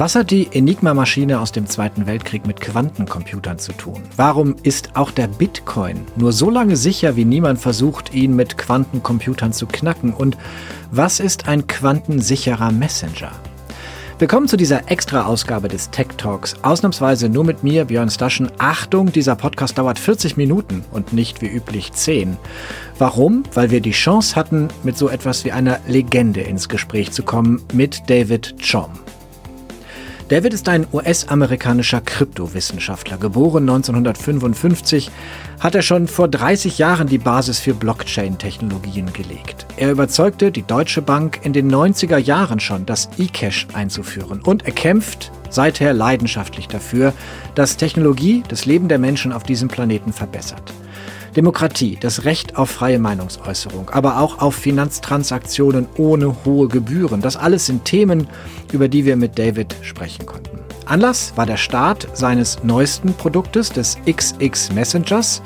Was hat die Enigma-Maschine aus dem Zweiten Weltkrieg mit Quantencomputern zu tun? Warum ist auch der Bitcoin nur so lange sicher, wie niemand versucht, ihn mit Quantencomputern zu knacken? Und was ist ein quantensicherer Messenger? Willkommen zu dieser Extra-Ausgabe des Tech Talks. Ausnahmsweise nur mit mir, Björn Staschen. Achtung, dieser Podcast dauert 40 Minuten und nicht wie üblich 10. Warum? Weil wir die Chance hatten, mit so etwas wie einer Legende ins Gespräch zu kommen, mit David Chom. David ist ein US-amerikanischer Kryptowissenschaftler. Geboren 1955, hat er schon vor 30 Jahren die Basis für Blockchain-Technologien gelegt. Er überzeugte die Deutsche Bank in den 90er Jahren schon, das eCash einzuführen. Und er kämpft seither leidenschaftlich dafür, dass Technologie das Leben der Menschen auf diesem Planeten verbessert. Demokratie, das Recht auf freie Meinungsäußerung, aber auch auf Finanztransaktionen ohne hohe Gebühren. Das alles sind Themen, über die wir mit David sprechen konnten. Anlass war der Start seines neuesten Produktes, des XX Messengers,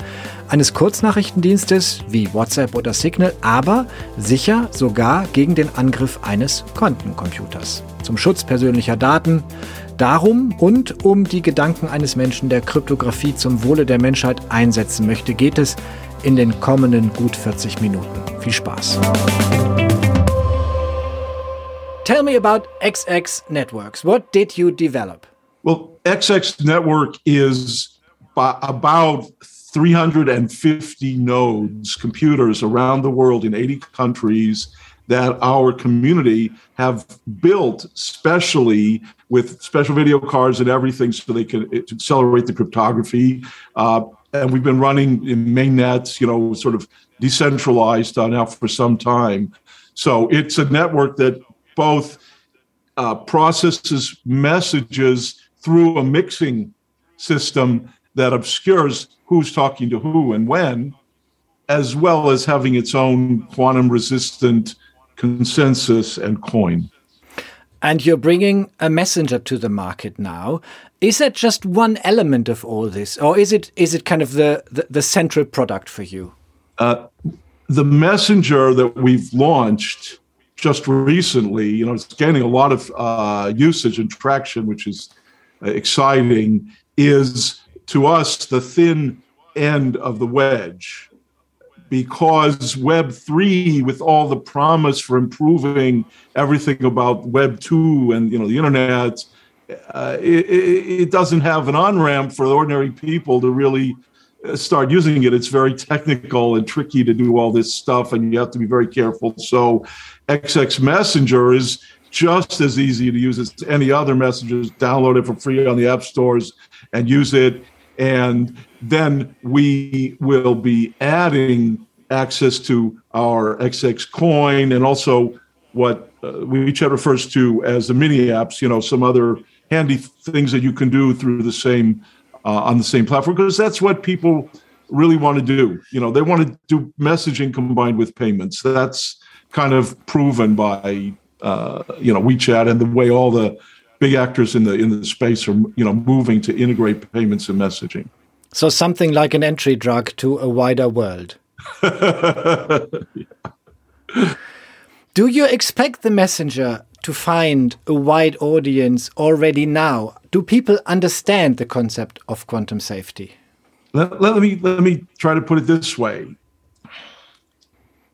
eines Kurznachrichtendienstes wie WhatsApp oder Signal, aber sicher sogar gegen den Angriff eines Quantencomputers. Zum Schutz persönlicher Daten, Darum und um die Gedanken eines Menschen, der Kryptographie zum Wohle der Menschheit einsetzen möchte, geht es in den kommenden gut 40 Minuten. Viel Spaß. Tell me about XX Networks. What did you develop? Well, XX Network is about 350 nodes, computers around the world in 80 countries that our community have built specially with special video cards and everything so they can accelerate the cryptography. Uh, and we've been running in mainnets, you know, sort of decentralized uh, now for some time. So it's a network that both uh, processes messages through a mixing system that obscures who's talking to who and when, as well as having its own quantum resistant consensus and coin. And you're bringing a messenger to the market now. Is that just one element of all this, or is it is it kind of the the, the central product for you? Uh, the messenger that we've launched just recently, you know, it's gaining a lot of uh, usage and traction, which is exciting. Is to us the thin end of the wedge because Web 3, with all the promise for improving everything about Web 2 and you know the internet, uh, it, it, doesn't have an on ramp for ordinary people to really uh, start using it. It's very technical and tricky to do all this stuff, and you have to be very careful. So, XX Messenger is just as easy to use as any other messengers. Download it for free on the app stores and use it. And then we will be adding access to our XX coin and also what uh, WeChat refers to as the mini apps, you know, some other handy things that you can do through the same uh, on the same platform because that's what people really want to do. You know, they want to do messaging combined with payments. That's kind of proven by uh, you know WeChat and the way all the big actors in the in the space are you know moving to integrate payments and messaging. So something like an entry drug to a wider world. yeah. Do you expect the messenger to find a wide audience already now? Do people understand the concept of quantum safety? Let, let, me let me try to put it this way.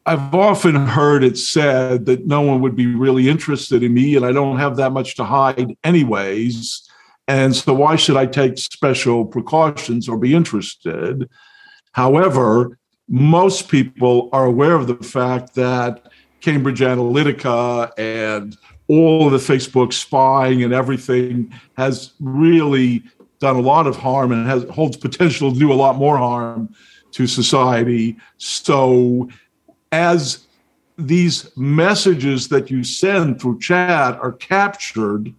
I've often heard it said that no one would be really interested in me, and I don't have that much to hide, anyways. And so, why should I take special precautions or be interested? However, most people are aware of the fact that Cambridge Analytica and all of the Facebook spying and everything has really done a lot of harm and has holds potential to do a lot more harm to society. So as these messages that you send through chat are captured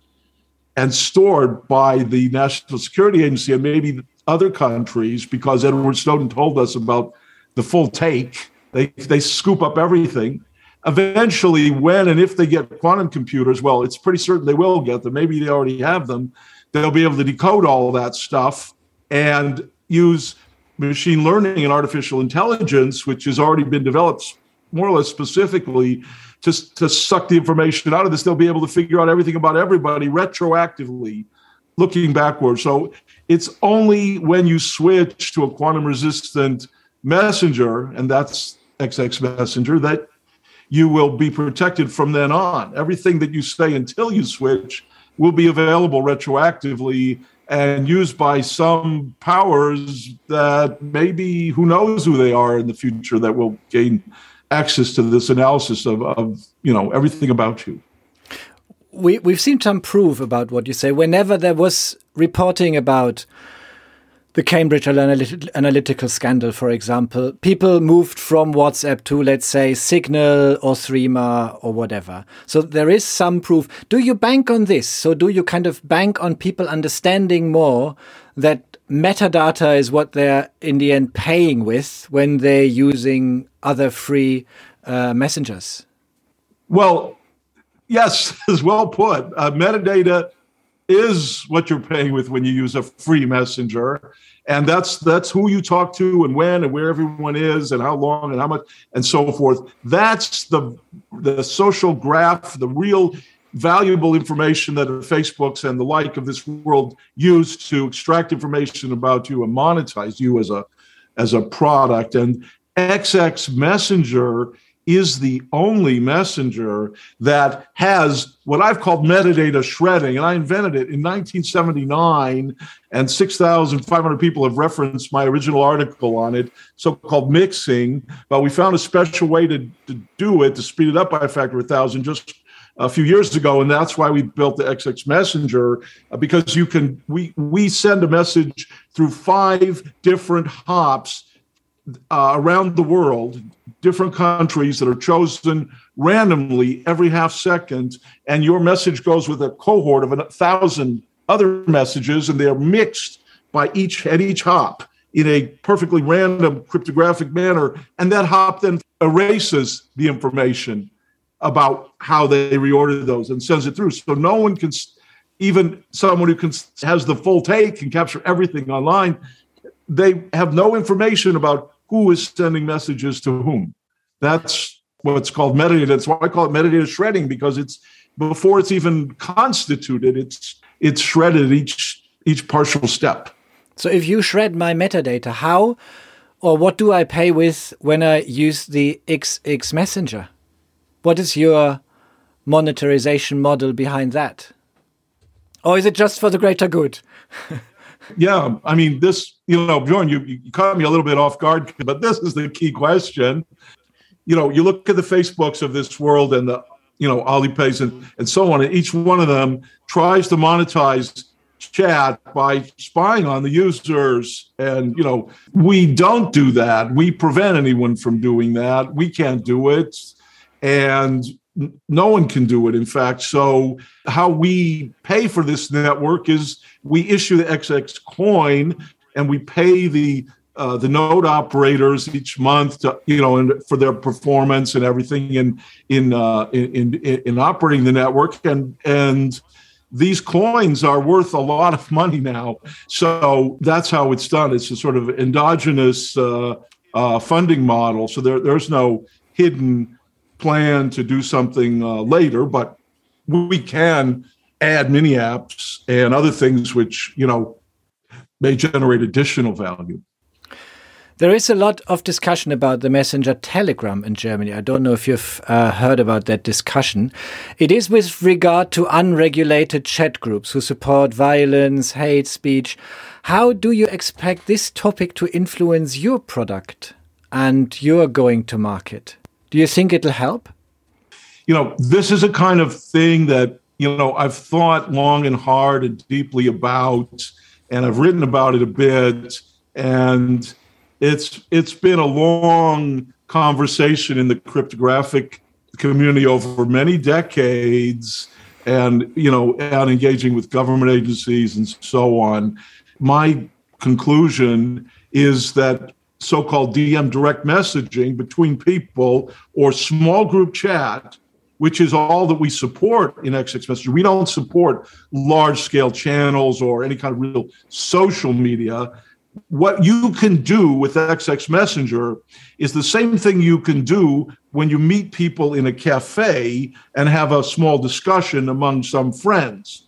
and stored by the National Security Agency and maybe other countries, because Edward Snowden told us about the full take. They they scoop up everything. Eventually, when and if they get quantum computers, well, it's pretty certain they will get them. Maybe they already have them. They'll be able to decode all that stuff and use machine learning and artificial intelligence, which has already been developed more or less specifically to, to suck the information out of this. They'll be able to figure out everything about everybody retroactively, looking backwards. So it's only when you switch to a quantum resistant messenger, and that's XX Messenger, that you will be protected from then on. Everything that you say until you switch will be available retroactively and used by some powers that maybe who knows who they are in the future that will gain access to this analysis of, of you know everything about you we, we've seen some proof about what you say whenever there was reporting about the Cambridge Analytical scandal, for example, people moved from WhatsApp to, let's say, Signal or Threema or whatever. So there is some proof. Do you bank on this? So do you kind of bank on people understanding more that metadata is what they're in the end paying with when they're using other free uh, messengers? Well, yes, as well put. Uh, metadata is what you're paying with when you use a free messenger and that's that's who you talk to and when and where everyone is and how long and how much and so forth that's the the social graph the real valuable information that facebooks and the like of this world use to extract information about you and monetize you as a as a product and xx messenger is the only messenger that has what I've called metadata shredding. And I invented it in 1979, and 6,500 people have referenced my original article on it, so called mixing. But we found a special way to, to do it to speed it up by a factor of 1,000 just a few years ago and that's why we built the xx messenger uh, because you can we we send a message through five different hops uh, around the world different countries that are chosen randomly every half second, and your message goes with a cohort of a thousand other messages, and they are mixed by each at each hop in a perfectly random cryptographic manner, and that hop then erases the information about how they reorder those and sends it through. So no one can, even someone who can has the full take and capture everything online. They have no information about who is sending messages to whom. That's what's called metadata. That's why I call it metadata shredding because it's before it's even constituted, it's it's shredded each each partial step. So if you shred my metadata, how or what do I pay with when I use the XX Messenger? What is your monetization model behind that? Or is it just for the greater good? yeah, I mean, this, you know, Bjorn, you, you caught me a little bit off guard, but this is the key question. You know, you look at the Facebooks of this world and the, you know, Alipays and, and so on, and each one of them tries to monetize chat by spying on the users. And, you know, we don't do that. We prevent anyone from doing that. We can't do it. And no one can do it, in fact. So, how we pay for this network is we issue the XX coin and we pay the uh, the node operators each month to you know and for their performance and everything in in, uh, in in in operating the network. And and these coins are worth a lot of money now. So that's how it's done. It's a sort of endogenous uh, uh funding model. So there, there's no hidden plan to do something uh, later but we can add mini apps and other things which you know may generate additional value. There is a lot of discussion about the messenger Telegram in Germany. I don't know if you've uh, heard about that discussion. It is with regard to unregulated chat groups who support violence, hate speech. How do you expect this topic to influence your product and your going to market? Do you think it'll help? You know, this is a kind of thing that you know, I've thought long and hard and deeply about, and I've written about it a bit. And it's it's been a long conversation in the cryptographic community over many decades, and you know, and engaging with government agencies and so on. My conclusion is that so-called DM direct messaging between people or small group chat which is all that we support in XX Messenger. We don't support large scale channels or any kind of real social media. what you can do with XX Messenger is the same thing you can do when you meet people in a cafe and have a small discussion among some friends.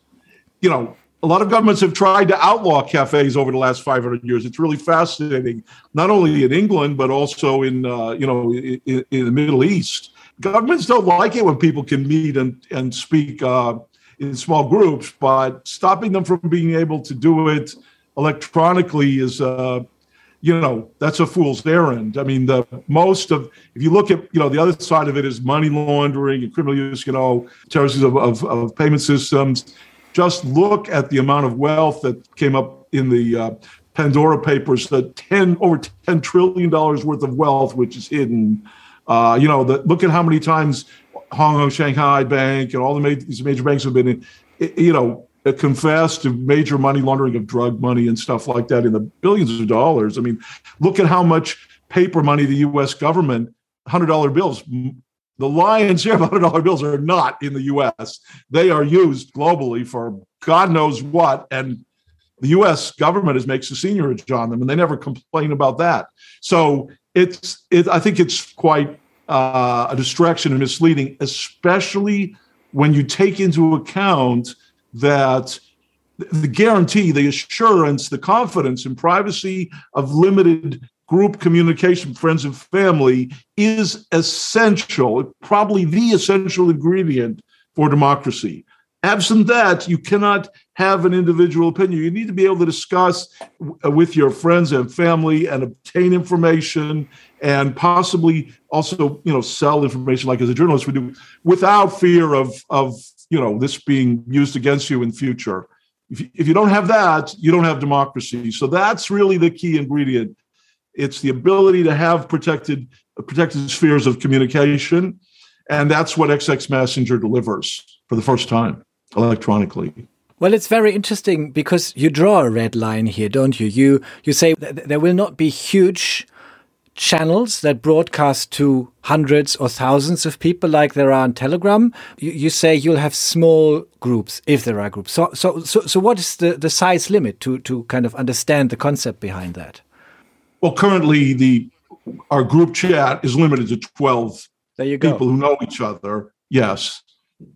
You know, a lot of governments have tried to outlaw cafes over the last 500 years. It's really fascinating, not only in England but also in uh, you know in, in, the Middle East. Governments don't like it when people can meet and and speak uh, in small groups, but stopping them from being able to do it electronically is. Uh, you know that's a fool's errand. I mean, the most of if you look at you know the other side of it is money laundering and criminal use, you know, terrorism of, of, of payment systems just look at the amount of wealth that came up in the uh, Pandora Papers, the 10 over 10 trillion dollars worth of wealth which is hidden. Uh, you know, the, look at how many times Hong Kong Shanghai Bank and all the major, these major banks have been, you know, confessed to major money laundering of drug money and stuff like that in the billions of dollars. I mean, look at how much paper money the U.S. government, hundred dollar bills, the lion's share of $100 bills are not in the US. They are used globally for God knows what. And the US government is makes a seigniorage on them, and they never complain about that. So it's, it, I think it's quite uh, a distraction and misleading, especially when you take into account that the guarantee, the assurance, the confidence and privacy of limited group communication, friends and family, is essential, probably the essential ingredient for democracy. Absent that, you cannot have an individual opinion. You need to be able to discuss with your friends and family and obtain information and possibly also, you know, sell information like as a journalist would do without fear of, of you know, this being used against you in future. If you, if you don't have that, you don't have democracy. So that's really the key ingredient it's the ability to have protected protected spheres of communication, and that's what XX Messenger delivers for the first time electronically. Well, it's very interesting because you draw a red line here, don't you? You you say there will not be huge channels that broadcast to hundreds or thousands of people like there are on Telegram. You, you, say you'll have small groups if there are groups. So so so so what is the, the size limit to to kind of understand the concept behind that? Well, currently the our group chat is limited to twelve there you go. people who know each other. Yes,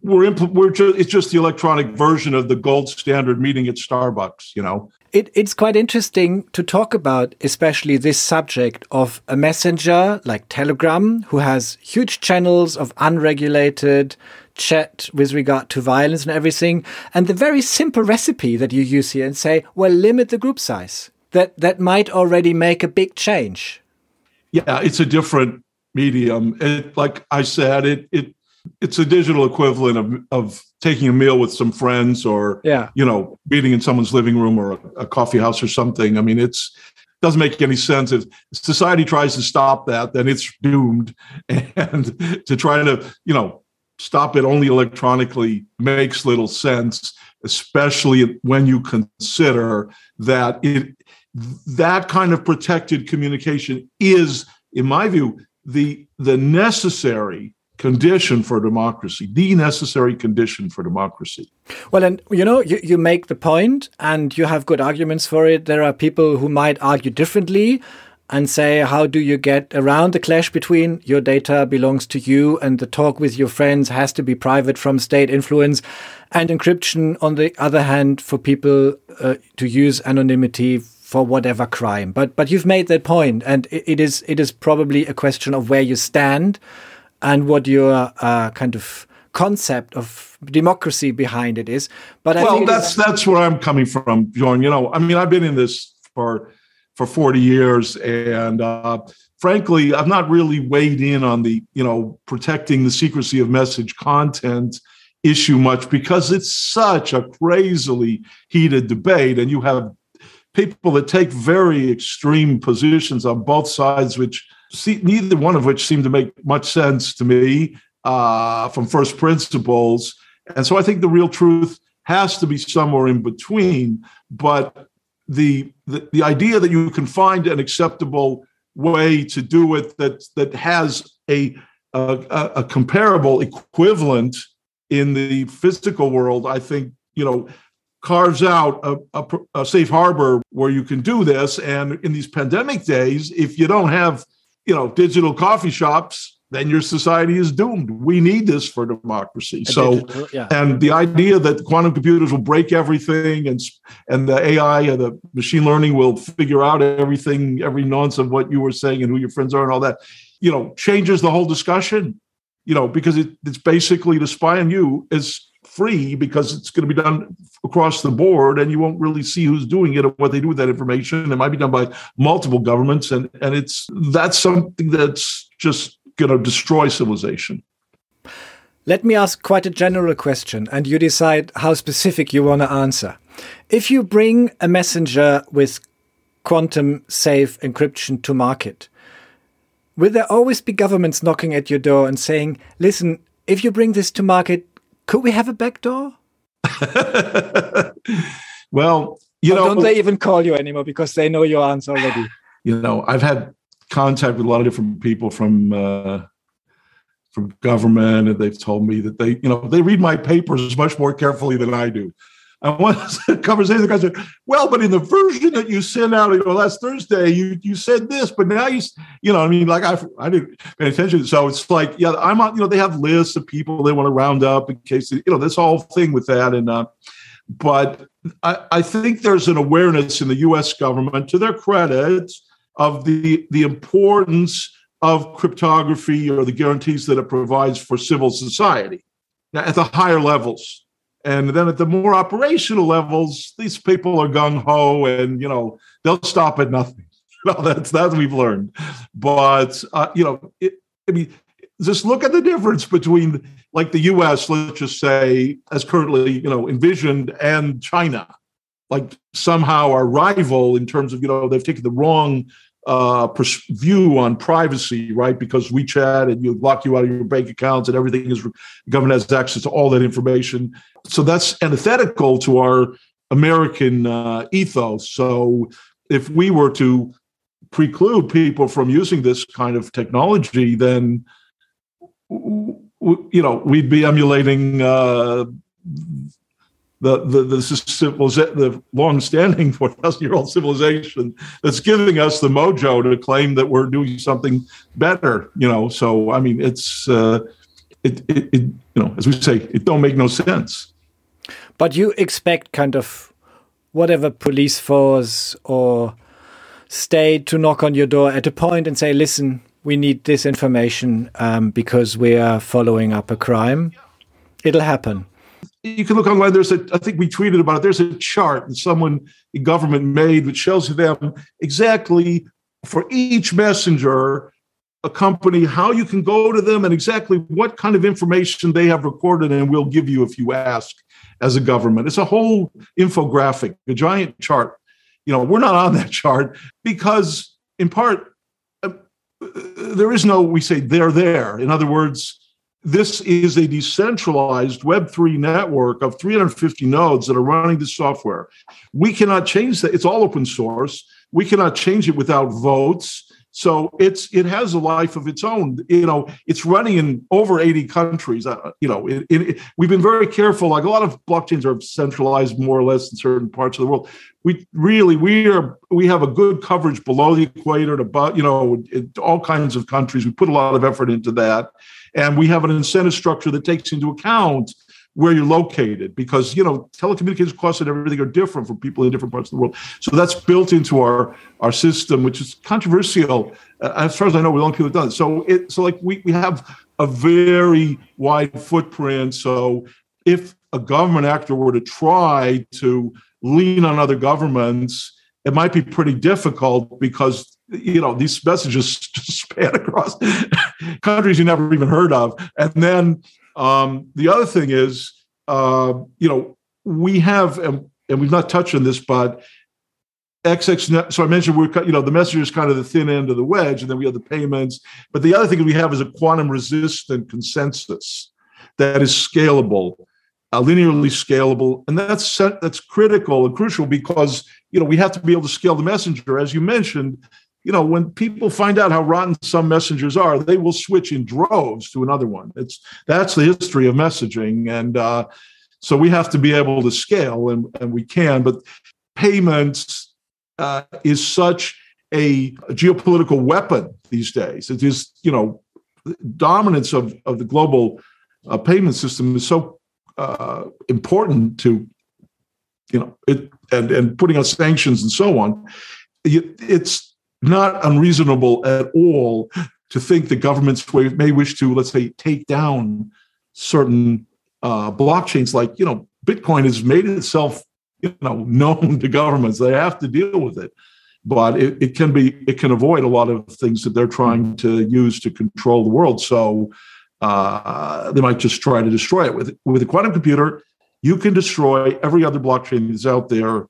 we're impl- we're just it's just the electronic version of the gold standard meeting at Starbucks. You know. It, it's quite interesting to talk about, especially this subject of a messenger like Telegram, who has huge channels of unregulated chat with regard to violence and everything, and the very simple recipe that you use here and say, well, limit the group size that that might already make a big change. Yeah, it's a different medium. It, like I said, it it it's a digital equivalent of of taking a meal with some friends or yeah. you know meeting in someone's living room or a, a coffee house or something. I mean, it's doesn't make any sense if society tries to stop that then it's doomed and to try to you know stop it only electronically makes little sense especially when you consider that it that kind of protected communication is, in my view, the the necessary condition for democracy, the necessary condition for democracy. Well, and you know, you, you make the point and you have good arguments for it. There are people who might argue differently and say, how do you get around the clash between your data belongs to you and the talk with your friends has to be private from state influence and encryption, on the other hand, for people uh, to use anonymity for whatever crime. But but you've made that point, and it, it is it is probably a question of where you stand and what your uh, kind of concept of democracy behind it is. But I well, that's that's where I'm coming from, Bjorn. You know, I mean, I've been in this for for 40 years, and uh, frankly, I've not really weighed in on the you know protecting the secrecy of message content issue much because it's such a crazily heated debate, and you have people that take very extreme positions on both sides, which see, neither one of which seem to make much sense to me uh, from first principles. And so I think the real truth has to be somewhere in between. But the, the, the idea that you can find an acceptable way to do it that that has a, a, a comparable equivalent in the physical world, I think you know carves out a, a, a, safe harbor where you can do this. And in these pandemic days, if you don't have, you know, digital coffee shops, then your society is doomed. We need this for democracy. So, yeah. and the idea that quantum computers will break everything, and and the AI and the machine learning will figure out everything, every nuance of what you were saying and who your friends are and all that, you know, changes the whole discussion. You know, because it, it's basically to spy on you is free because it's going to be done across the board and you won't really see who's doing it or what they do with that information. It might be done by multiple governments and and it's that's something that's just going to destroy civilization. Let me ask quite a general question and you decide how specific you want to answer. If you bring a messenger with quantum safe encryption to market will there always be governments knocking at your door and saying listen if you bring this to market could we have a back door? well, you or know, don't they even call you anymore because they know your answer already? You know, I've had contact with a lot of different people from uh, from government, and they've told me that they, you know, they read my papers much more carefully than I do. I once a conversation, the guy said, "Well, but in the version that you sent out you know, last Thursday, you you said this, but now you, you know, I mean, like I I didn't pay attention. So it's like, yeah, I'm on. You know, they have lists of people they want to round up in case you know this whole thing with that, and uh, but I, I think there's an awareness in the U.S. government, to their credit, of the the importance of cryptography or the guarantees that it provides for civil society now, at the higher levels and then at the more operational levels, these people are gung ho, and you know they'll stop at nothing. well, that's that we've learned. But uh, you know, it, I mean, just look at the difference between like the U.S. Let's just say, as currently you know envisioned, and China, like somehow our rival in terms of you know they've taken the wrong uh, view on privacy, right? Because WeChat and you lock you out of your bank accounts and everything is government has access to all that information. So that's antithetical to our American uh, ethos. So if we were to preclude people from using this kind of technology, then you know we'd be emulating uh, the the the, the long-standing 4,000 year old civilization that's giving us the mojo to claim that we're doing something better. You know, so I mean, it's uh, it, it, it you know, as we say, it don't make no sense. But you expect kind of whatever police force or state to knock on your door at a point and say, "Listen, we need this information um, because we are following up a crime." It'll happen you can look online. There's a, I think we tweeted about it. There's a chart that someone in government made which shows them exactly for each messenger, a company, how you can go to them and exactly what kind of information they have recorded and will give you if you ask as a government. It's a whole infographic, a giant chart. You know, we're not on that chart because, in part, uh, there is no, we say they're there. In other words, this is a decentralized Web3 network of 350 nodes that are running the software. We cannot change that. It's all open source. We cannot change it without votes. So it's it has a life of its own. You know, it's running in over 80 countries. Uh, you know, it, it, we've been very careful. Like a lot of blockchains are centralized more or less in certain parts of the world. We really we are we have a good coverage below the equator to about you know all kinds of countries. We put a lot of effort into that and we have an incentive structure that takes into account where you're located because you know telecommunications costs and everything are different for people in different parts of the world. So that's built into our our system which is controversial uh, as far as i know we the only people have done it. So it so like we, we have a very wide footprint. So if a government actor were to try to lean on other governments it might be pretty difficult because you know these messages span across countries you never even heard of. And then um, the other thing is uh, you know we have and, and, we've not touched on this but xx so i mentioned we're you know the messenger is kind of the thin end of the wedge and then we have the payments. But the other thing we have is a quantum resistant consensus that is scalable uh, linearly scalable. And that's that's critical and crucial because you know we have to be able to scale the messenger. As you mentioned you know, when people find out how rotten some messengers are, they will switch in droves to another one. It's that's the history of messaging, and uh, So we have to be able to scale, and, and we can. But payments uh, is such a, a geopolitical weapon these days. It is, you know, dominance of, of the global uh, payment system is so uh, important to, you know, it and and putting on sanctions and so on. It's not unreasonable at all to think that governments may wish to, let's say, take down certain uh, blockchains. Like, you know, Bitcoin has made itself, you know, known to governments. They have to deal with it, but it, it can be, it can avoid a lot of things that they're trying to use to control the world. So uh, they might just try to destroy it. With with a quantum computer, you can destroy every other blockchain that's out there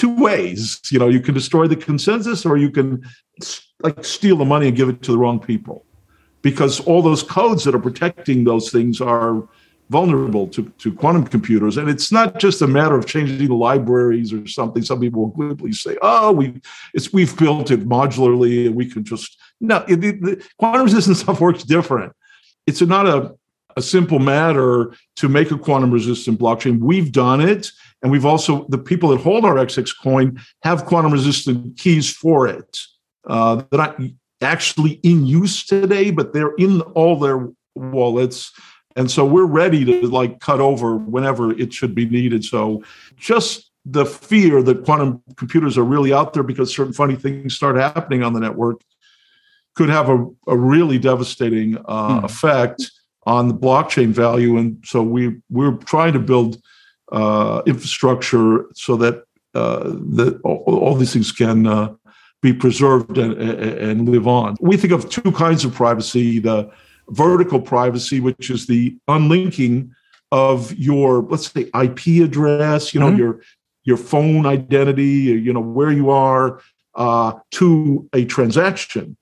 two ways. You know, you can destroy the consensus, or you can like steal the money and give it to the wrong people, because all those codes that are protecting those things are vulnerable to, to quantum computers. And it's not just a matter of changing the libraries or something. Some people will glibly say, "Oh, we it's we've built it modularly and we can just no." It, it, the quantum resistant stuff works different. It's not a a simple matter to make a quantum resistant blockchain. We've done it. And we've also, the people that hold our XX coin have quantum resistant keys for it. Uh, they're not actually in use today, but they're in all their wallets. And so we're ready to like cut over whenever it should be needed. So just the fear that quantum computers are really out there because certain funny things start happening on the network could have a, a really devastating uh, hmm. effect on the blockchain value. And so we we're trying to build uh, infrastructure so that uh, that all, all, these things can uh, be preserved and, and live on. We think of two kinds of privacy: the vertical privacy, which is the unlinking of your let's say IP address, you know, mm-hmm. your your phone identity, you know, where you are uh, to a transaction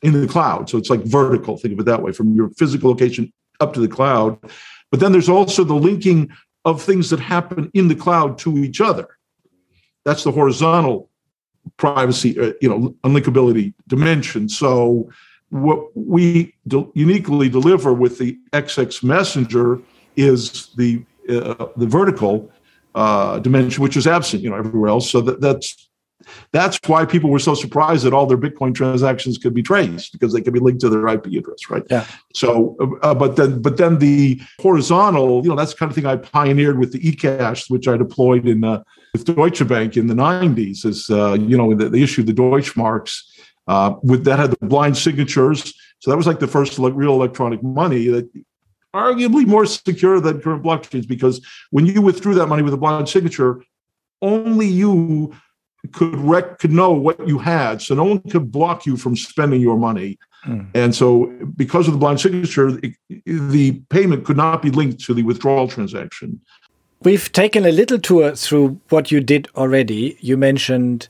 in the cloud. So it's like vertical, think of it that way, from your physical location up to the cloud. But then there's also the linking of things that happen in the cloud to each other. That's the horizontal privacy, uh, you know, unlinkability dimension. So what we uniquely deliver with the XX messenger is the uh, the vertical uh, dimension, which is absent, you know, everywhere else. So that, that's that's why people were so surprised that all their Bitcoin transactions could be traced because they could be linked to their IP address, right? Yeah. So, uh, but then, but then the horizontal, you know, that's the kind of thing I pioneered with the eCash, which I deployed in uh, with Deutsche Bank in the '90s. Is uh, you know, they issued the Deutschmarks uh, with that had the blind signatures. So that was like the first real electronic money that arguably more secure than current blockchains because when you withdrew that money with a blind signature, only you could rec- could know what you had, so no one could block you from spending your money. Mm. And so, because of the blind signature, it, the payment could not be linked to the withdrawal transaction. We've taken a little tour through what you did already. You mentioned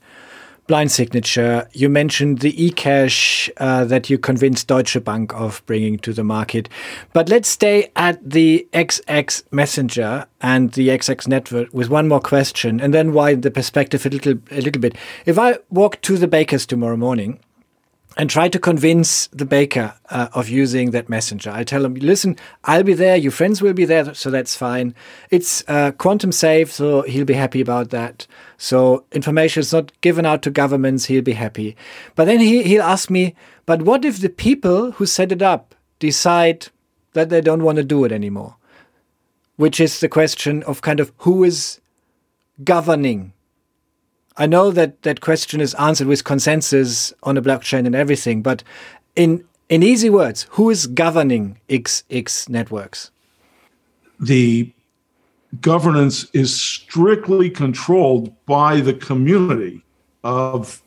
blind signature. You mentioned the eCash uh, that you convinced Deutsche Bank of bringing to the market. But let's stay at the XX Messenger and the XX network with one more question, and then widen the perspective a little, a little bit. If I walk to the baker's tomorrow morning and try to convince the baker uh, of using that messenger. I tell him, listen, I'll be there, your friends will be there, so that's fine. It's uh, quantum safe, so he'll be happy about that. So information is not given out to governments, he'll be happy. But then he, he'll ask me, but what if the people who set it up decide that they don't want to do it anymore? Which is the question of kind of who is governing I know that that question is answered with consensus on a blockchain and everything, but in in easy words, who is governing XX networks? The governance is strictly controlled by the community of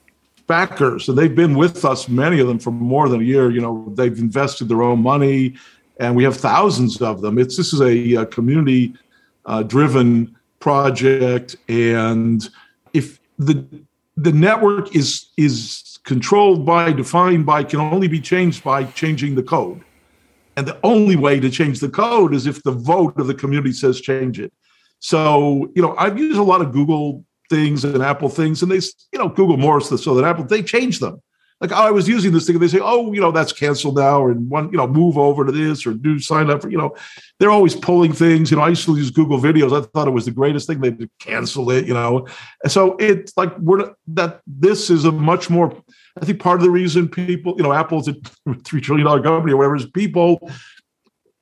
backers. And they've been with us, many of them, for more than a year. You know, they've invested their own money, and we have thousands of them. It's this is a, a community uh, driven project, and the the network is is controlled by, defined by, can only be changed by changing the code. And the only way to change the code is if the vote of the community says change it. So, you know, I've used a lot of Google things and Apple things, and they, you know, Google more so that Apple, they change them. Like oh, I was using this thing, and they say, oh, you know, that's canceled now, and one, you know, move over to this or do sign up for, you know, they're always pulling things. You know, I used to use Google Videos. I thought it was the greatest thing. They cancel it, you know, and so it's like we're that this is a much more. I think part of the reason people, you know, Apple's a three trillion dollar company or whatever is people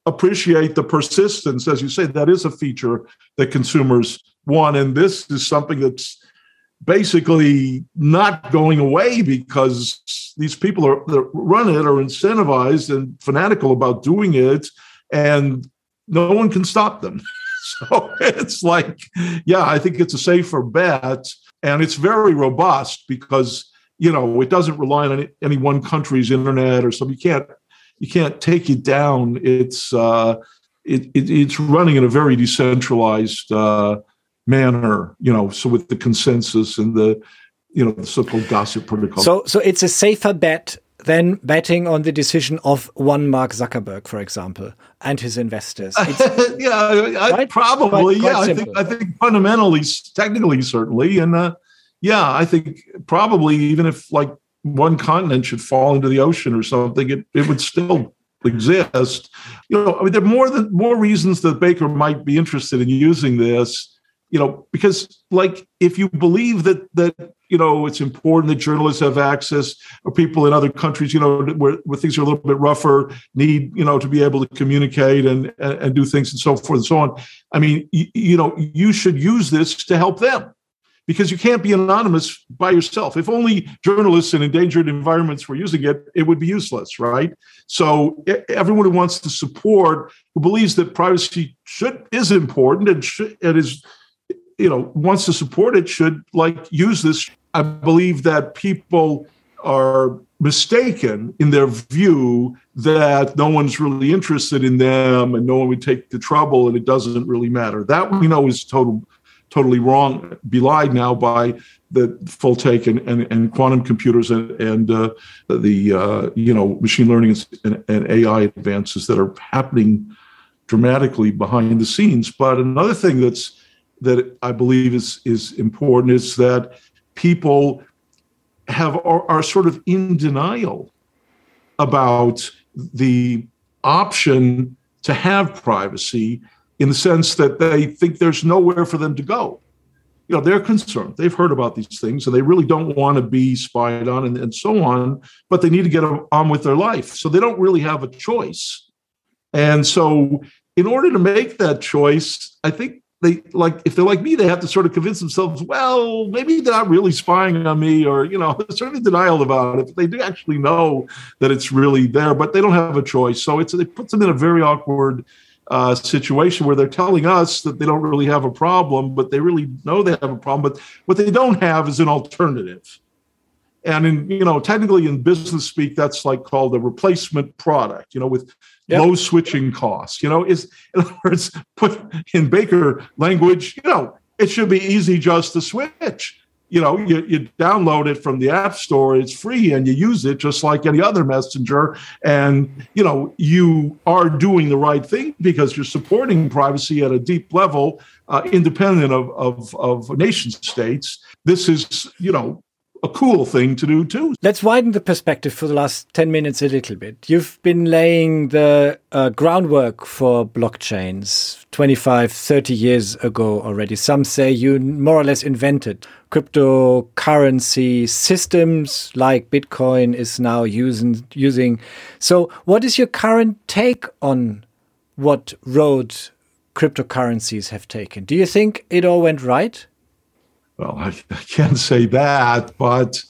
appreciate the persistence, as you say, that is a feature that consumers want. And this is something that's basically not going away because these people are that run it are incentivized and fanatical about doing it, and no one can stop them. So it's like, yeah, I think it's a safer bet, and it's very robust because you know it doesn't rely on any, one country's internet or something. You can't you can't take it down. It's uh, it, it, it's running in a very decentralized uh, manner, you know. So with the consensus and the you know the so-called gossip protocol. So so it's a safer bet than betting on the decision of one Mark Zuckerberg, for example, and his investors. yeah, I, probably. Quite, yeah. I think I think fundamentally, technically, certainly, and uh, yeah, I think probably even if like one continent should fall into the ocean or something, it, it would still exist. You know, I mean, there are more than more reasons that Baker might be interested in using this. You know, because like if you believe that that you know it's important that journalists have access, or people in other countries, you know, where, where things are a little bit rougher, need you know to be able to communicate and and, and do things and so forth and so on. I mean, you, you know, you should use this to help them because you can't be anonymous by yourself. If only journalists in endangered environments were using it, it would be useless, right? So everyone who wants to support, who believes that privacy should is important and should, it is, you know, wants to support it, should like use this. I believe that people are mistaken in their view that no one's really interested in them and no one would take the trouble and it doesn't really matter. That we know is total totally wrong, belied now by the full take and, and, and quantum computers and, and uh, the uh, you know machine learning and, and, AI advances that are happening dramatically behind the scenes. But another thing that's that I believe is is important is that people have are, are sort of in denial about the option to have privacy in the sense that they think there's nowhere for them to go. You know, they're concerned. They've heard about these things and they really don't want to be spied on and, and so on, but they need to get on with their life. So they don't really have a choice. And so, in order to make that choice, I think they like if they're like me, they have to sort of convince themselves, well, maybe they're not really spying on me, or you know, sort of denial about it. But They do actually know that it's really there, but they don't have a choice. So it's it puts them in a very awkward uh, situation where they're telling us that they don't really have a problem, but they really know they have a problem. But what they don't have is an alternative. And in you know, technically in business speak, that's like called a replacement product. You know, with yep. low switching costs. You know, is in other words, put in Baker language. You know, it should be easy just to switch you know you, you download it from the app store it's free and you use it just like any other messenger and you know you are doing the right thing because you're supporting privacy at a deep level uh, independent of, of of nation states this is you know a cool thing to do too. Let's widen the perspective for the last 10 minutes a little bit. You've been laying the uh, groundwork for blockchains 25, 30 years ago already. Some say you more or less invented cryptocurrency systems like Bitcoin is now using using. So what is your current take on what road cryptocurrencies have taken? Do you think it all went right? Well, I, I can't say that, but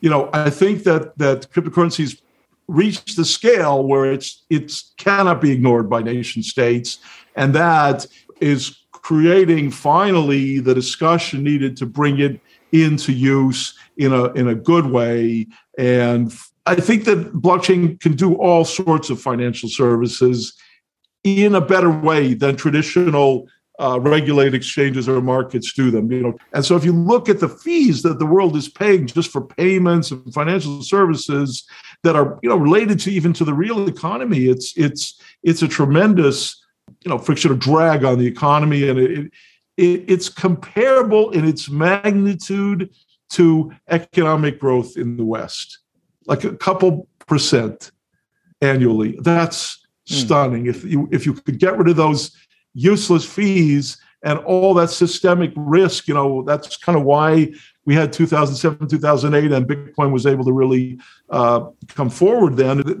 you know, I think that that cryptocurrencies reached the scale where it's it's cannot be ignored by nation states, and that is creating finally the discussion needed to bring it into use in a in a good way. And I think that blockchain can do all sorts of financial services in a better way than traditional uh, regulate exchanges or markets do them. You know, and so if you look at the fees that the world is paying just for payments and financial services that are you know related to even to the real economy, it's it's it's a tremendous you know friction or drag on the economy, and it, it it's comparable in its magnitude to economic growth in the West. like a couple percent annually. That's mm. stunning. If you if you could get rid of those useless fees and all that systemic risk, you know, that's kind of why we had 2007, 2008, and Bitcoin was able to really uh, come forward then. The,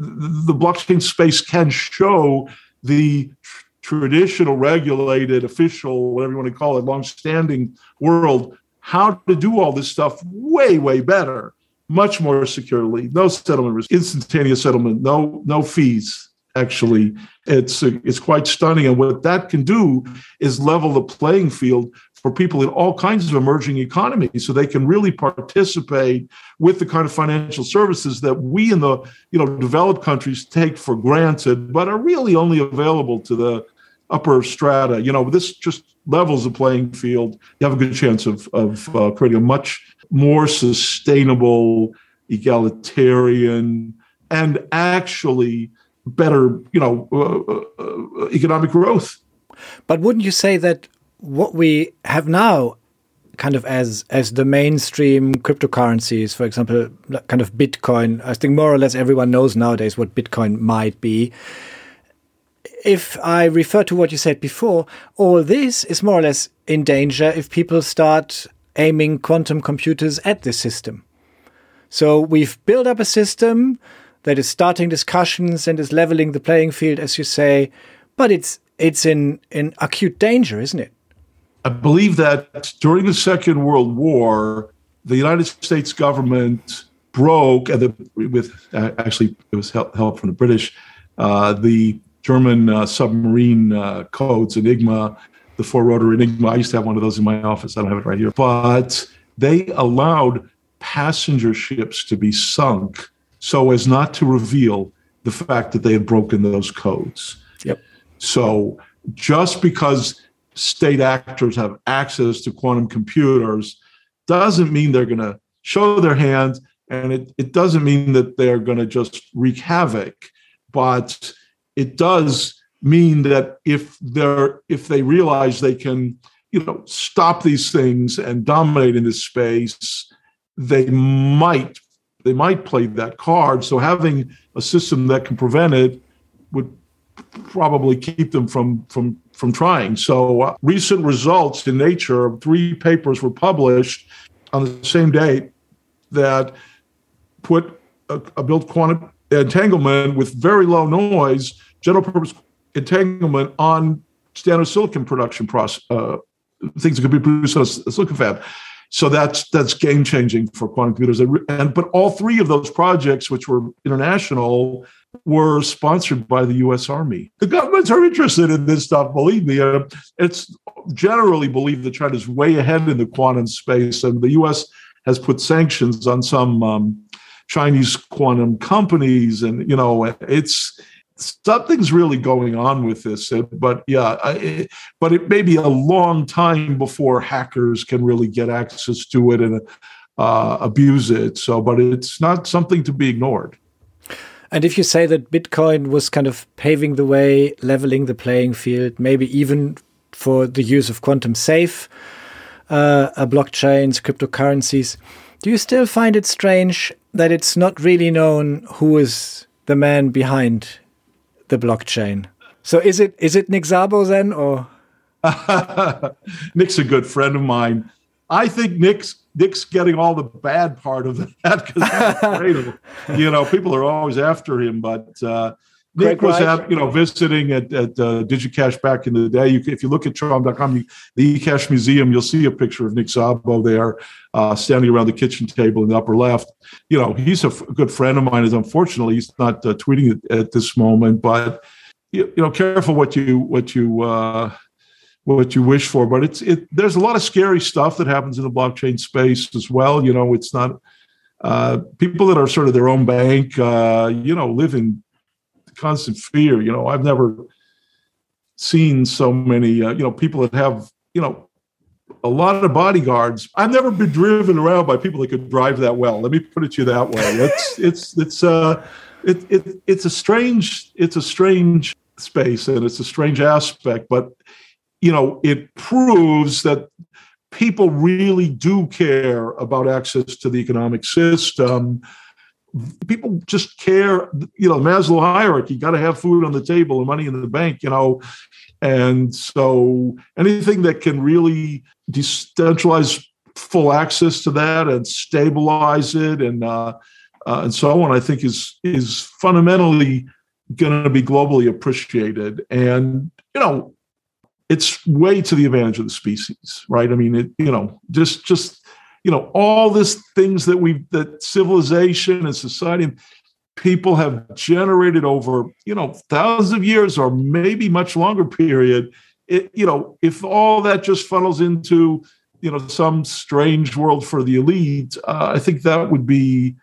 the, blockchain space can show the tr- traditional, regulated, official, whatever you want to call it, long-standing world how to do all this stuff way, way better, much more securely. No settlement risk, instantaneous settlement, no no fees actually it's it's quite stunning. And what that can do is level the playing field for people in all kinds of emerging economies so they can really participate with the kind of financial services that we in the you know developed countries take for granted but are really only available to the upper strata. You know this just levels the playing field. You have a good chance of of uh, creating a much more sustainable egalitarian and actually better, you know, uh, uh, economic growth. But wouldn't you say that what we have now, kind of as as the mainstream cryptocurrencies, for example, kind of Bitcoin, I think more or less everyone knows nowadays what Bitcoin might be. If I refer to what you said before, all this is more or less in danger if people start aiming quantum computers at the system. So we've built up a system that is starting discussions and is leveling the playing field, as you say. But it's it's in in acute danger, isn't it? I believe that during the Second World War, the United States government broke, and the, with uh, actually it was help, help from the British, uh, the German uh, submarine uh, codes, Enigma, the four rotor Enigma. I used to have one of those in my office. I don't have it right here, but they allowed passenger ships to be sunk so as not to reveal the fact that they had broken those codes. Yep. So just because state actors have access to quantum computers doesn't mean they're going to show their hand and it, it doesn't mean that they're going to just wreak havoc but it does mean that if they're if they realize they can you know stop these things and dominate in this space they might they might play that card. So having a system that can prevent it would probably keep them from from from trying. So uh, recent results in Nature, three papers were published on the same day that put a, a built quantum entanglement with very low noise, general purpose entanglement on standard silicon production process, uh, things that could be produced on a silicon fab. So that's that's game changing for quantum computers. And but all three of those projects, which were international, were sponsored by the U.S. Army. The governments are interested in this stuff. Believe me, uh, it's generally believed that China is way ahead in the quantum space, and the U.S. has put sanctions on some um, Chinese quantum companies, and you know it's something's really going on with this. But yeah, I, but it may be a long time before hackers can really get access to it and uh, abuse it. So, but it's not something to be ignored. And if you say that Bitcoin was kind of paving the way, leveling the playing field, maybe even for the use of quantum safe uh, blockchains, cryptocurrencies, do you still find it strange that it's not really known who is the man behind the blockchain. So is it is it Nick Szabo then, or Nick's a good friend of mine. I think Nick's Nick's getting all the bad part of that because you know people are always after him, but uh, Nick Greg was at, you know visiting at, at uh, DigiCash back in the day. You, if you look at Chaum.com, you, the eCash Museum, you'll see a picture of Nick Szabo there, uh, standing around the kitchen table in the upper left. You know, he's a f- good friend of mine. Is unfortunately he's not uh, tweeting at, at, this moment, but you, you, know, careful what you what you uh, what you wish for. But it's it. There's a lot of scary stuff that happens in the blockchain space as well. You know, it's not. Uh, people that are sort of their own bank, uh, you know, live in constant fear. You know, I've never seen so many, uh, you know, people that have, you know, a lot of bodyguards. I've never been driven around by people that could drive that well. Let me put it to you that way. It's it's it's uh it, it it's a strange it's a strange space and it's a strange aspect, but you know, it proves that people really do care about access to the economic system people just care. You know, Maslow hierarchy. Got to have food on the table and money in the bank. You know, and so anything that can really decentralize full access to that and stabilize it and uh, uh, and so on, I think is is fundamentally going to be globally appreciated. And you know, it's way to the advantage of the species, right? I mean, it you know, just just you know, all these things that we that civilization and society and people have generated over you know thousands of years or maybe much longer period it, you know if all that just funnels into you know some strange world for the elite uh, i think that would be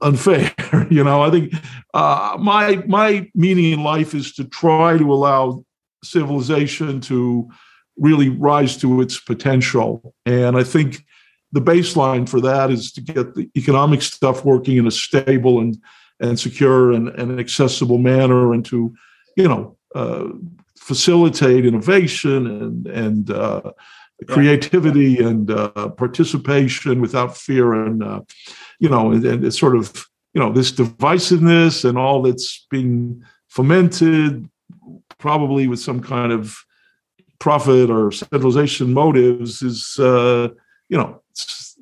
unfair you know? I think uh, my my meaning in life is to try to allow civilization to really rise to its potential. And i think the baseline for that is to get the economic stuff working in a stable and and secure and, and accessible manner and to, you know, uh, facilitate innovation and, and uh, creativity and uh, participation without fear and, uh, you know, and, and it's sort of, you know, this divisiveness and all that's being fomented probably with some kind of profit or centralization motives is, uh, you know,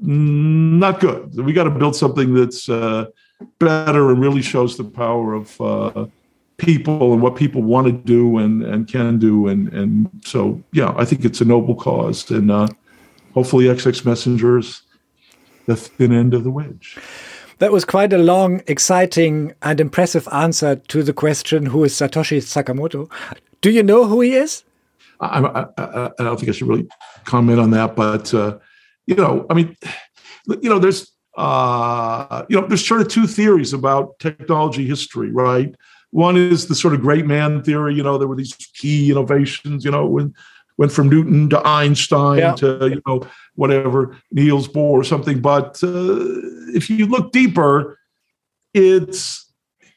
not good. We got to build something that's uh, better and really shows the power of uh, people and what people want to do and, and can do. And, and so, yeah, I think it's a noble cause. And uh, hopefully, XX Messengers the thin end of the wedge. That was quite a long, exciting, and impressive answer to the question who is Satoshi Nakamoto. Do you know who he is? I, I, I, I don't think I should really comment on that, but uh, you know, I mean, you know, there's uh, you know, there's sort of two theories about technology history, right? One is the sort of great man theory. You know, there were these key innovations. You know, when went from Newton to Einstein yeah. to you know whatever Niels Bohr or something. But uh, if you look deeper, it's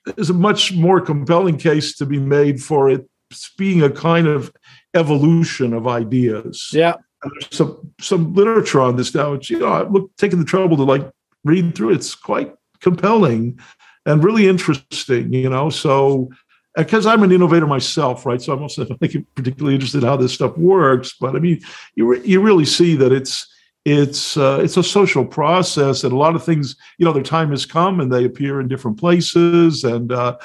there's a much more compelling case to be made for it being a kind of evolution of ideas. Yeah. There's some some literature on this now. Which, you know, I've look, taking the trouble to like read through it. It's quite compelling and really interesting, you know. So, because I'm an innovator myself, right? So I'm also not particularly interested in how this stuff works. But I mean, you re- you really see that it's it's uh, it's a social process, and a lot of things, you know, their time has come, and they appear in different places, and uh,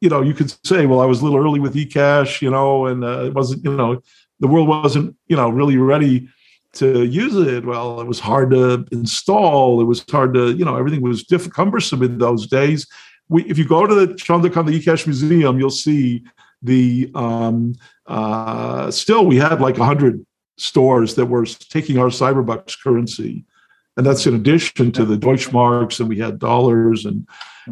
you know, you could say, well, I was a little early with eCash, you know, and uh, it wasn't, you know, the world wasn't, you know, really ready to use it. Well, it was hard to install. It was hard to, you know, everything was diff- cumbersome in those days. We, if you go to the Chandrakant the eCash Museum, you'll see the um, uh, still we had like hundred stores that were taking our Cyberbucks currency, and that's in addition to the Deutschmarks, and we had dollars and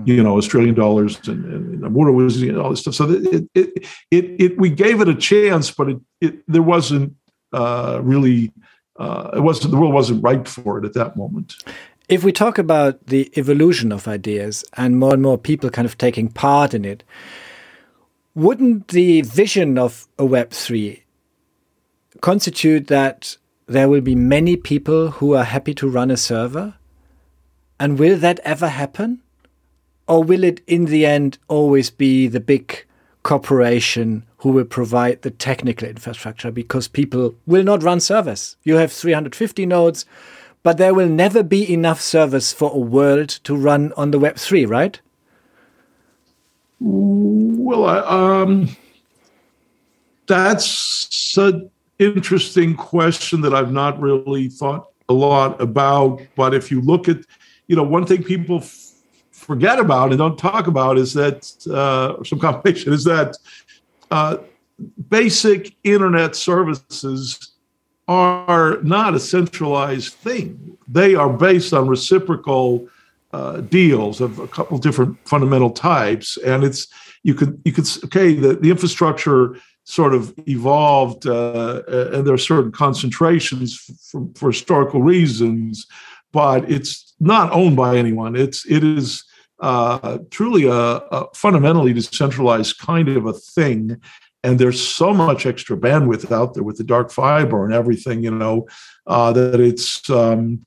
you know Australian dollars and, and, and was and all this stuff. So it, it it it we gave it a chance, but it, it there wasn't uh, really uh, it wasn't the world wasn't ripe for it at that moment. If we talk about the evolution of ideas and more and more people kind of taking part in it, wouldn't the vision of a Web three constitute that there will be many people who are happy to run a server? And will that ever happen? Or will it in the end always be the big corporation who will provide the technical infrastructure because people will not run servers. You have 350 nodes, but there will never be enough servers for a world to run on the Web3, right? Well, um, that's an interesting question that I've not really thought a lot about. But if you look at, you know, one thing people f- forget about and don't talk about is that uh, some combination is that uh, basic internet services are not a centralized thing. They are based on reciprocal uh, deals of a couple different fundamental types, and it's you could you could okay the, the infrastructure sort of evolved, uh, and there are certain concentrations for, for historical reasons, but it's not owned by anyone. It's it is uh, truly a, a, fundamentally decentralized kind of a thing. And there's so much extra bandwidth out there with the dark fiber and everything, you know, uh, that it's um,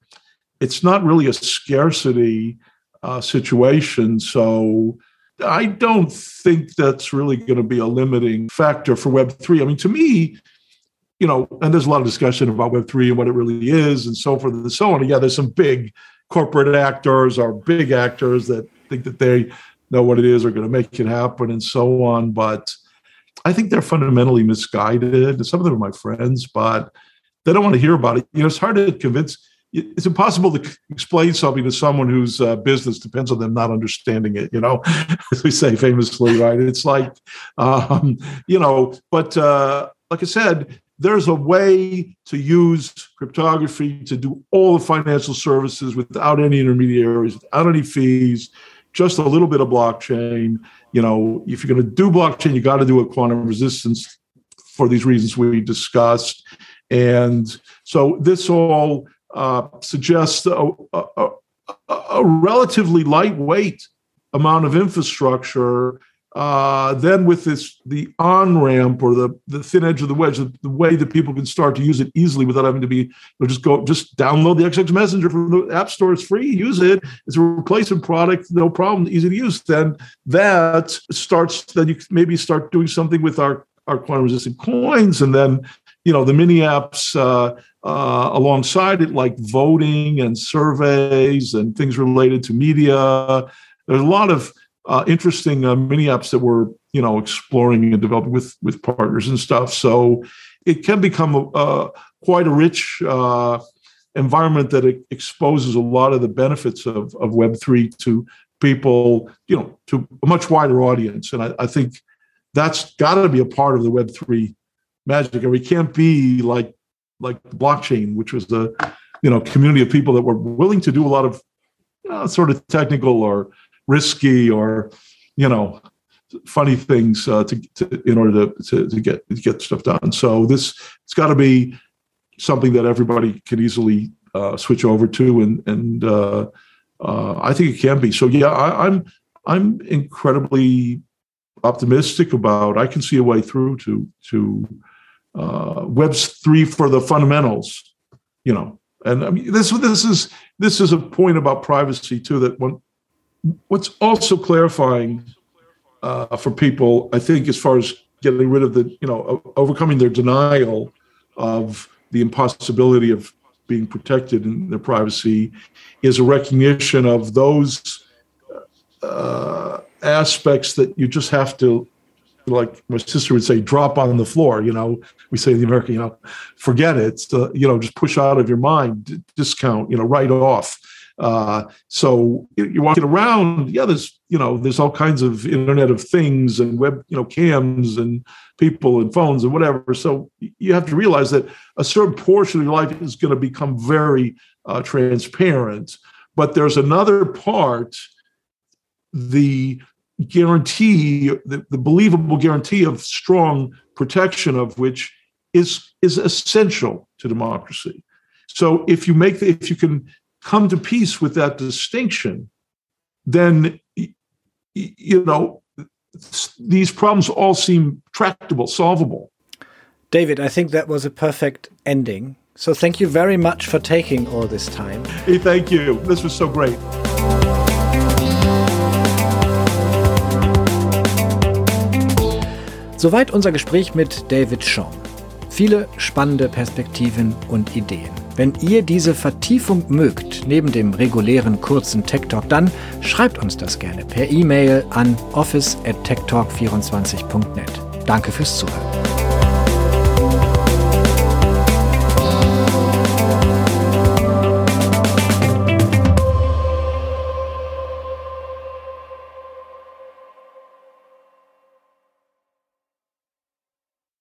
it's not really a scarcity uh, situation. So I don't think that's really going to be a limiting factor for Web3. I mean, to me, you know, and there's a lot of discussion about Web3 and what it really is and so forth and so on. And yeah, there's some big corporate actors or big actors that think that they know what it is or going to make it happen and so on. But I think they're fundamentally misguided. Some of them are my friends, but they don't want to hear about it. You know, it's hard to convince. It's impossible to explain something to someone whose uh, business depends on them not understanding it. You know, as we say famously, right? It's like, um, you know, but uh, like I said, there's a way to use cryptography to do all the financial services without any intermediaries, without any fees, just a little bit of blockchain. You know, if you're going to do blockchain, you got to do a quantum resistance for these reasons we discussed. And so this all uh, suggests a, a, a, relatively lightweight amount of infrastructure uh, then with this the on ramp or the the thin edge of the wedge, the, the, way that people can start to use it easily without having to be or just go just download the XX Messenger from the App Store. It's free. Use it. It's a replacement product, no problem, easy to use. Then that starts. Then you maybe start doing something with our our quantum resistant coins, and then you know the mini apps uh, uh, alongside it, like voting and surveys and things related to media. There's a lot of uh, interesting uh, mini apps that we're you know exploring and developing with with partners and stuff. So it can become a, a quite a rich uh, environment that exposes a lot of the benefits of of Web three to people, you know, to a much wider audience. And I, I think that's got to be a part of the Web three magic. And we can't be like like blockchain, which was the you know community of people that were willing to do a lot of know, sort of technical or risky or you know funny things uh, to, to, in order to, to, to get to get stuff done. So this it's got to be something that everybody can easily uh, switch over to, and and uh, uh I think it can be. So yeah, I, I'm I'm incredibly optimistic about. I can see a way through to to uh, Web's three for the fundamentals. You know, and I mean this this is this is a point about privacy too that one what's also clarifying uh, for people, I think, as far as getting rid of the, you know, overcoming their denial of the impossibility of being protected in their privacy, is a recognition of those uh, aspects that you just have to, like my sister would say, drop on the floor. You know, we say in the American, you know, forget it. Uh, you know, just push out of your mind, discount. You know, write off uh, so you're walking around, yeah, there's you know there's all kinds of Internet of Things and web you know cams and people and phones and whatever. So you have to realize that a certain portion of your life is going to become very uh, transparent, but there's another part, the guarantee, the, the believable guarantee of strong protection of which is is essential to democracy. So if you make the, if you can come to peace with that distinction, then you know these problems all seem tractable, solvable. David, I think that was a perfect ending. So thank you very much for taking all this time. Hey, thank you. This was so great. Soweit unser Gespräch mit David Shaw. Viele spannende Perspektiven und Ideen. Wenn ihr diese Vertiefung mögt, neben dem regulären kurzen Tech Talk, dann schreibt uns das gerne per E-Mail an office@techtalk24.net. Danke fürs Zuhören.